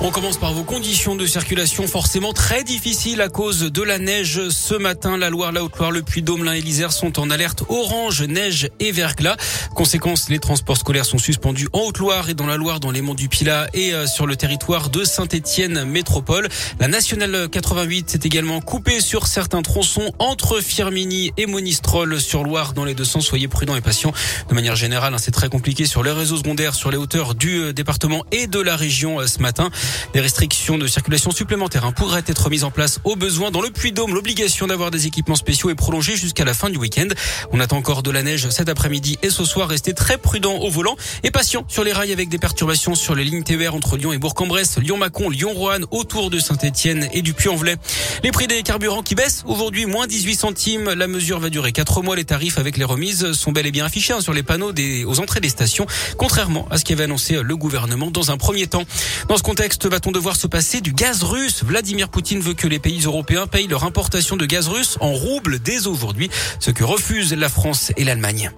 On commence par vos conditions de circulation forcément très difficiles à cause de la neige. Ce matin, la Loire, la Haute-Loire, le Puy-Dôme, et l'Isère sont en alerte orange, neige et verglas. Conséquence, les transports scolaires sont suspendus en Haute-Loire et dans la Loire, dans les monts du Pilat et euh, sur le territoire de Saint-Étienne métropole. La nationale 88 s'est également coupée sur certains tronçons entre Firmini et Monistrol sur Loire dans les deux sens. Soyez prudents et patients. De manière générale, hein, c'est très compliqué sur les réseaux secondaires, sur les hauteurs du euh, département et de la région euh, ce matin. Des restrictions de circulation supplémentaires hein, pourraient être mises en place au besoin. Dans le Puy-Dôme, l'obligation d'avoir des équipements spéciaux est prolongée jusqu'à la fin du week-end. On attend encore de la neige cet après-midi et ce soir. Restez très prudent au volant et patient sur les rails avec des perturbations sur les lignes TER entre Lyon et Bourg-en-Bresse, Lyon-Macon, Lyon-Roanne, autour de Saint-Etienne et du Puy-en-Velay. Les prix des carburants qui baissent aujourd'hui, moins 18 centimes. La mesure va durer 4 mois. Les tarifs avec les remises sont bel et bien affichés hein, sur les panneaux des, aux entrées des stations, contrairement à ce qu'avait annoncé le gouvernement dans un premier temps. Dans ce contexte, va-t-on devoir se passer du gaz russe Vladimir Poutine veut que les pays européens payent leur importation de gaz russe en roubles dès aujourd'hui, ce que refusent la France et l'Allemagne.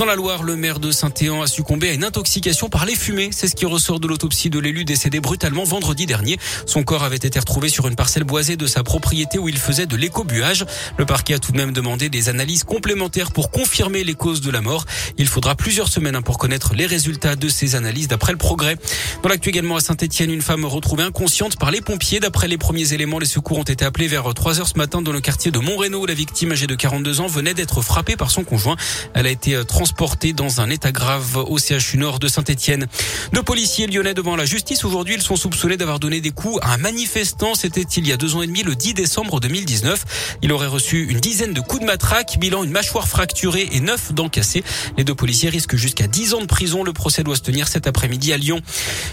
Dans la Loire, le maire de Saint-Éan a succombé à une intoxication par les fumées. C'est ce qui ressort de l'autopsie de l'élu décédé brutalement vendredi dernier. Son corps avait été retrouvé sur une parcelle boisée de sa propriété où il faisait de l'écobuage. Le parquet a tout de même demandé des analyses complémentaires pour confirmer les causes de la mort. Il faudra plusieurs semaines hein, pour connaître les résultats de ces analyses d'après le progrès. Dans l'actu également à Saint-Etienne, une femme retrouvée inconsciente par les pompiers. D'après les premiers éléments, les secours ont été appelés vers 3 heures ce matin dans le quartier de Montrénaud. La victime âgée de 42 ans venait d'être frappée par son conjoint. Elle a été transportée transportés dans un état grave au CHU Nord de Saint-Etienne. Deux policiers lyonnais devant la justice. Aujourd'hui, ils sont soupçonnés d'avoir donné des coups à un manifestant. C'était il y a deux ans et demi, le 10 décembre 2019. Il aurait reçu une dizaine de coups de matraque, bilan une mâchoire fracturée et neuf dents cassées. Les deux policiers risquent jusqu'à 10 ans de prison. Le procès doit se tenir cet après-midi à Lyon.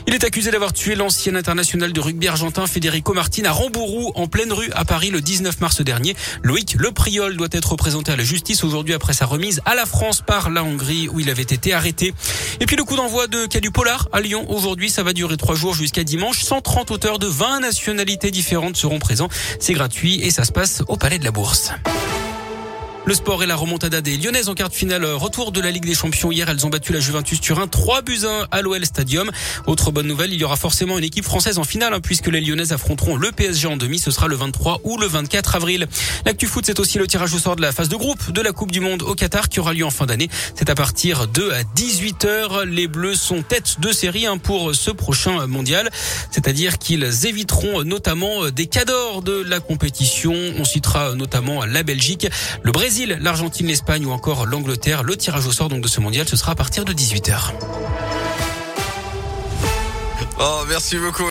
Il est accusé d'avoir tué l'ancien international de rugby argentin Federico Martin à Rambourou, en pleine rue à Paris le 19 mars dernier. Loïc Le Priol doit être présenté à la justice aujourd'hui après sa remise à la France par la Hongrie où il avait été arrêté. Et puis le coup d'envoi de Cas du Polar à Lyon aujourd'hui, ça va durer trois jours jusqu'à dimanche. 130 auteurs de 20 nationalités différentes seront présents. C'est gratuit et ça se passe au Palais de la Bourse. Le sport et la remontada des Lyonnaises en quart de finale. Retour de la Ligue des Champions. Hier, elles ont battu la Juventus Turin 3 buts 1 à l'OL Stadium. Autre bonne nouvelle, il y aura forcément une équipe française en finale hein, puisque les Lyonnaises affronteront le PSG en demi. Ce sera le 23 ou le 24 avril. L'actu foot, c'est aussi le tirage au sort de la phase de groupe de la Coupe du Monde au Qatar qui aura lieu en fin d'année. C'est à partir de 18h. Les Bleus sont tête de série hein, pour ce prochain mondial. C'est-à-dire qu'ils éviteront notamment des cadors de la compétition. On citera notamment la Belgique, le L'Argentine, l'Espagne ou encore l'Angleterre. Le tirage au sort donc de ce mondial, ce sera à partir de 18h. Oh, merci beaucoup.